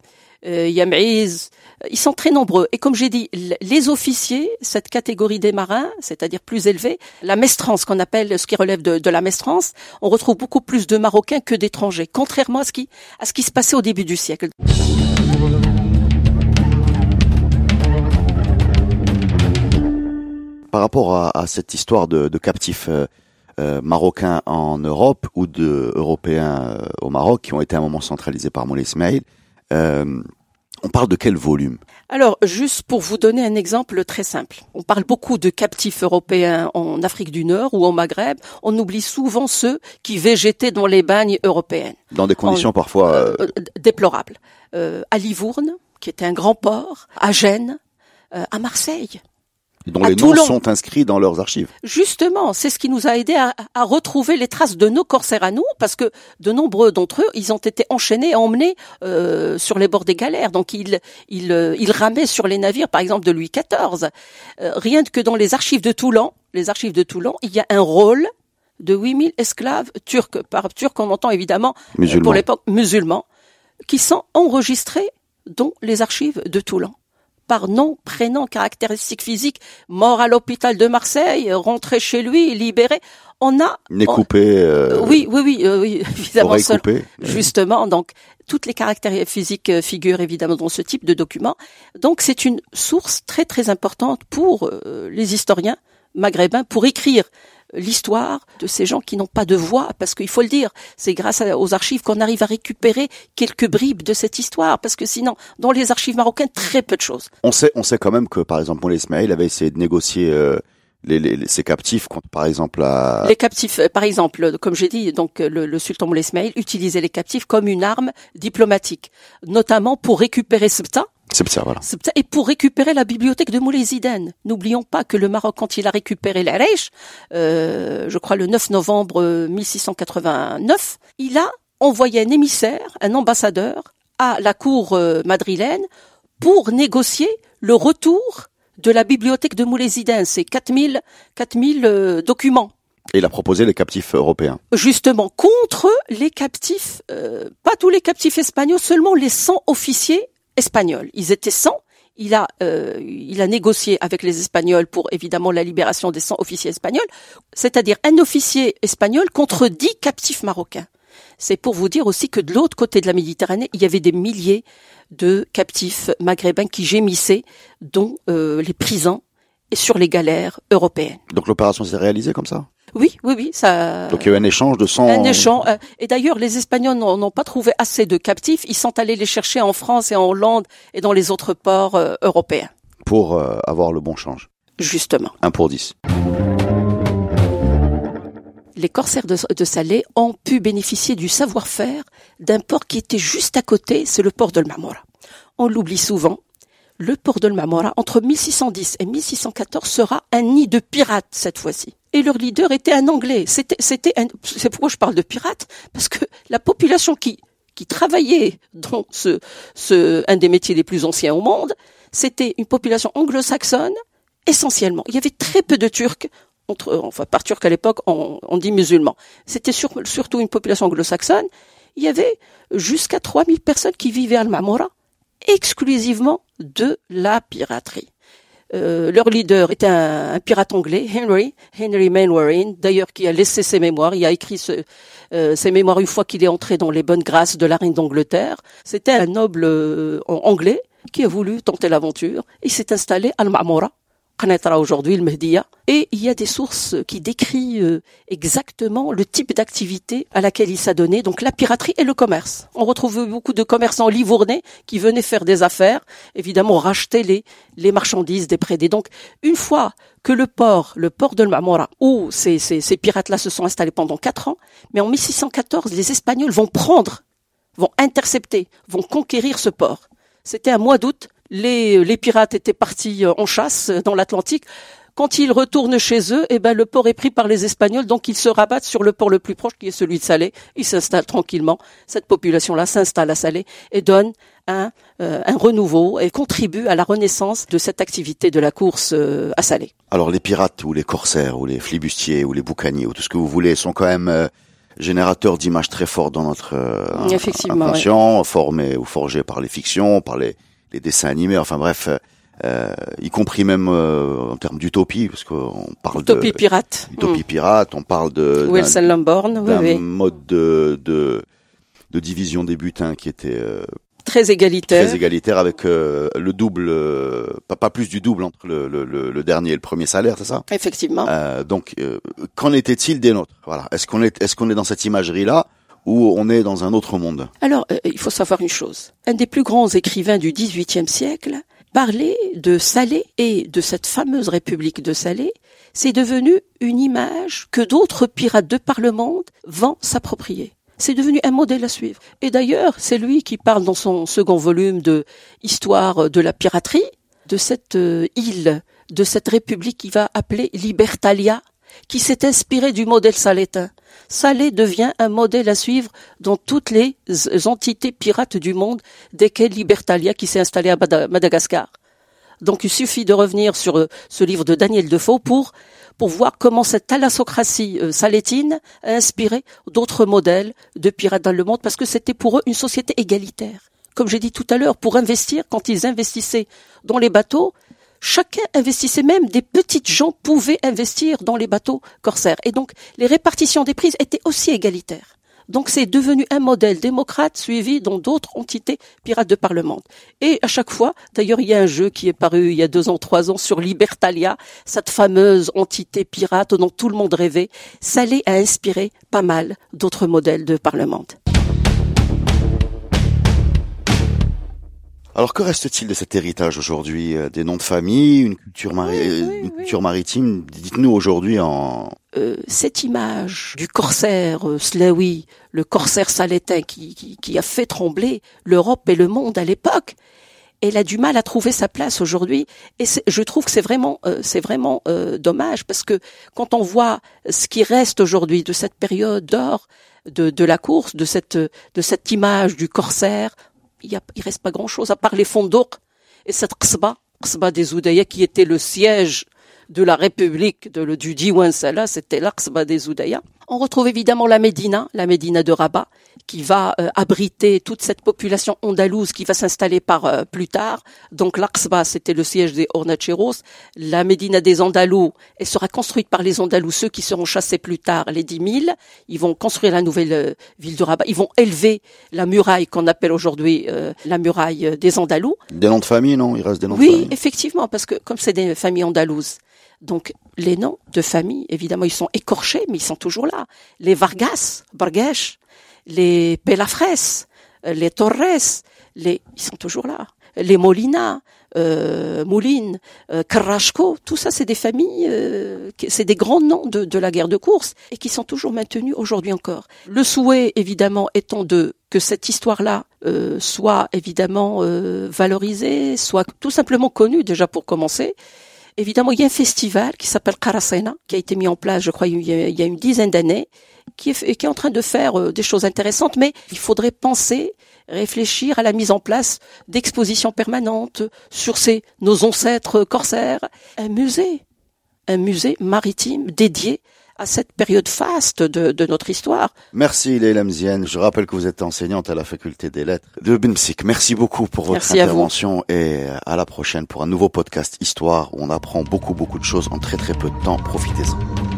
euh, il y a Maiz. Ils sont très nombreux. Et comme j'ai dit, les officiers, cette catégorie des marins, c'est-à-dire plus élevée, la mestrance qu'on appelle, ce qui relève de, de la mestrance, on retrouve beaucoup plus de Marocains que d'étrangers, contrairement à ce qui à ce qui se passait au début du siècle. Par rapport à, à cette histoire de, de captifs euh, euh, marocains en Europe ou de Européens euh, au Maroc qui ont été à un moment centralisés par Moulay Ismail, on parle de quel volume? Alors, juste pour vous donner un exemple très simple, on parle beaucoup de captifs européens en Afrique du Nord ou au Maghreb. On oublie souvent ceux qui végétaient dans les bagnes européennes. Dans des conditions parfois... euh, euh, d- déplorable. Euh, à Livourne, qui était un grand port, à Gênes, à Marseille. Dont à les noms sont inscrits dans leurs archives. Justement, c'est ce qui nous a aidé à, à retrouver les traces de nos corsaires à nous, parce que de nombreux d'entre eux, ils ont été enchaînés et emmenés euh, sur les bords des galères. Donc ils, ils, euh, ils ramaient sur les navires, par exemple de Louis XIV. Euh, rien que dans les archives de Toulon, les archives de Toulon, il y a un rôle de 8000 esclaves turcs. Par turcs, on entend évidemment Musulmans. pour l'époque musulmans, qui sont enregistrés dans les archives de Toulon par nom, prénom, caractéristiques physiques, mort à l'hôpital de Marseille, rentré chez lui, libéré. On a Nez coupé, euh, oui, oui, oui, euh, oui, évidemment. seul- coupée. Justement, donc toutes les caractéristiques physiques euh, figurent évidemment dans ce type de document. Donc c'est une source très très importante pour euh, les historiens maghrébins pour écrire l'histoire de ces gens qui n'ont pas de voix, parce qu'il faut le dire, c'est grâce à- aux archives qu'on arrive à récupérer quelques bribes de cette histoire, parce que sinon, dans les archives marocaines, très peu de choses. On sait, on sait quand même que, par exemple, Moulay Ismail avait essayé de négocier euh, les, les, les- ses captifs contre, par exemple, la... Les captifs, euh, par exemple, comme j'ai dit, donc euh, le, le sultan Moulay Ismail utilisait les captifs comme une arme diplomatique, notamment pour récupérer Sebta, C'est ça, voilà. Et pour récupérer la bibliothèque de Moulay Zidane. N'oublions pas que le Maroc, quand il a récupéré Reich, euh, je crois le 9 novembre euh, 1689, il a envoyé un émissaire, un ambassadeur, à la cour euh, madrilène pour négocier le retour de la bibliothèque de Moulay Zidane. C'est 4000, 4000 euh, documents Et il a proposé les captifs européens. justement contre les captifs, euh, pas tous les captifs espagnols, seulement les 100 officiers espagnols. Ils étaient 100. Il a, euh, il a négocié avec les Espagnols pour évidemment la libération des 100 officiers espagnols, c'est-à-dire un officier espagnol contre 10 captifs marocains. C'est pour vous dire aussi que de l'autre côté de la Méditerranée, il y avait des milliers de captifs maghrébins qui gémissaient dans euh, les prisons et sur les galères européennes. Donc l'opération s'est réalisée comme ça? Oui, oui, oui, ça. Donc il y a eu un échange de sang... Un échange. euh, Et d'ailleurs, les Espagnols n'ont pas trouvé assez de captifs. Ils sont allés les chercher en France et en Hollande et dans les autres ports euh, européens, pour euh, avoir le bon change. justement. 1 pour 10. Les corsaires de, de Salé ont pu bénéficier du savoir-faire d'un port qui était juste à côté, c'est le port de Marmora. On l'oublie souvent. Le port de Marmora, entre 1610 et 1614, sera un nid de pirates cette fois-ci. Et leur leader était un Anglais. C'était, c'était c'est pourquoi je parle de pirates, parce que la population qui, qui travaillait dans ce, ce, un des métiers les plus anciens au monde, c'était une population anglo-saxonne, essentiellement. Il y avait très peu de Turcs, entre, enfin, par Turcs à l'époque, on, on dit musulmans. C'était sur- surtout une population anglo-saxonne. Il y avait jusqu'à 3000 personnes qui vivaient à Al-Mamora, exclusivement de la piraterie. Euh, leur leader était un, pirate anglais, Henry, Henry Mainwaring, d'ailleurs qui a laissé ses mémoires. Il a écrit euh, ses mémoires une fois qu'il est entré dans les bonnes grâces de la reine d'Angleterre. C'était un noble euh, anglais qui a voulu tenter l'aventure. Il s'est installé à Al-Ma'mora, Aujourd'hui, le Mehdiya. Et il y a des sources qui décrivent euh, exactement le type d'activité à laquelle il s'adonnait, donc la piraterie et le commerce. On retrouve beaucoup de commerçants livournais qui venaient faire des affaires, évidemment racheter les, marchandises des prédés. Donc une fois que le port, le port de Mamora, où ces, ces, ces pirates-là se sont installés pendant quatre ans, mais en 1614, les Espagnols vont prendre, vont intercepter, vont conquérir ce port. C'était un mois d'août, les, les pirates étaient partis en chasse dans l'Atlantique. Quand ils retournent chez eux, eh ben, le port est pris par les Espagnols, donc ils se rabattent sur le port le plus proche, qui est celui de Salé. Ils s'installent tranquillement. Cette population-là s'installe à Salé et donne un, euh, un renouveau et contribue à la renaissance de cette activité de la course euh, à Salé. Alors les pirates ou les corsaires ou les flibustiers ou les boucaniers ou tout ce que vous voulez sont quand même euh, générateurs d'images très fortes dans notre Effectivement, inconscient, formés ou forgés par les fictions, par les, les dessins animés. Enfin bref, euh, y compris même euh, en termes d'utopie, parce qu'on parle utopie de pirate, utopie pirate, on parle de Wilson Lamborn, d'un oui, oui. mode de, de de division des butins qui était euh, très égalitaire, très égalitaire avec euh, le double, euh, pas, pas plus du double entre le, le, le, dernier et le premier salaire, c'est ça? Effectivement. Euh, Donc, euh, qu'en était-il des nôtres? Voilà, est-ce qu'on est, est-ce qu'on est dans cette imagerie là ou on est dans un autre monde Alors, euh, il faut savoir une chose. Un des plus grands écrivains du XVIIIe siècle parlait de Salé et de cette fameuse République de Salé. C'est devenu une image que d'autres pirates de par le monde vont s'approprier. C'est devenu un modèle à suivre. Et d'ailleurs, c'est lui qui parle dans son second volume de Histoire de la piraterie, de cette euh, île, de cette république qu'il va appeler Libertalia, qui s'est inspiré du modèle salétain. Salé devient un modèle à suivre dans toutes les entités pirates du monde, desquelles Libertalia qui s'est installée à Madagascar. Donc il suffit de revenir sur euh, ce livre de Daniel Defoe pour pour voir comment cette thalassocratie euh, salétine a inspiré d'autres modèles de pirates dans le monde, parce que c'était pour eux une société égalitaire. Comme j'ai dit tout à l'heure, pour investir, quand ils investissaient dans les bateaux, chacun investissait même, des petites gens pouvaient investir dans les bateaux corsaires. Et donc, les répartitions des prises étaient aussi égalitaires. Donc, c'est devenu un modèle démocrate suivi dans d'autres entités pirates de par le monde. Et à chaque fois, d'ailleurs, il y a un jeu qui est paru il y a deux ans, trois ans sur Libertalia, cette fameuse entité pirate dont tout le monde rêvait. Salé a inspiré pas mal d'autres modèles de par le monde. Alors que reste-t-il de cet héritage aujourd'hui euh, Des noms de famille, une culture, mari- Oui, oui, euh, une culture maritime? Dites-nous aujourd'hui en... Euh, cette image du corsaire euh, Slawi, le corsaire salétain qui, qui, qui a fait trembler l'Europe et le monde à l'époque, elle a du mal à trouver sa place aujourd'hui. Et je trouve que c'est vraiment, euh, c'est vraiment euh, dommage parce que quand on voit ce qui reste aujourd'hui de cette période d'or de, de la course, de cette, de cette image du corsaire, il il reste pas grand chose à part les fonds d'or et cette qsba, qsba des Oudaya qui était le siège de la République de, du Diwan Salah, c'était l'Aqsba des Oudaya. On retrouve évidemment la Médina, la Médina de Rabat, qui va euh, abriter toute cette population andalouse qui va s'installer par euh, plus tard. Donc l'Aqsba, c'était le siège des Hornacheros. La Médina des Andalous, elle sera construite par les Andalous, ceux qui seront chassés plus tard, les 10 000. Ils vont construire la nouvelle euh, ville de Rabat. Ils vont élever la muraille qu'on appelle aujourd'hui euh, la muraille euh, des Andalous. Des noms de famille, non? Il reste des noms de Oui, famille effectivement, parce que comme c'est des familles andalouses, donc les noms de famille, évidemment, ils sont écorchés, mais ils sont toujours là. Les Vargas, Bargesh, les Pelafres, les Torres, les, ils sont toujours là. Les Molina, euh, Moulin, euh, Carrasco, tout ça, c'est des familles, euh, c'est des grands noms de, de la guerre de course et qui sont toujours maintenus aujourd'hui encore. Le souhait, évidemment, étant de que cette histoire-là euh, soit évidemment euh, valorisée, soit tout simplement connue déjà pour commencer. Évidemment, il y a un festival qui s'appelle Karasena, qui a été mis en place, je crois, il y a, une dizaine d'années, qui est, qui est en train de faire euh, des choses intéressantes, mais il faudrait penser, réfléchir à la mise en place d'expositions permanentes sur nos ancêtres corsaires, un musée, un musée maritime dédié à cette période faste de, de notre histoire. Merci Leila Mziane. Je rappelle que vous êtes enseignante à la faculté des lettres de Bimsik. Merci beaucoup pour votre Merci à vous. intervention et à la prochaine pour un nouveau podcast Histoire où on apprend beaucoup beaucoup de choses en très très peu de temps. Profitez-en.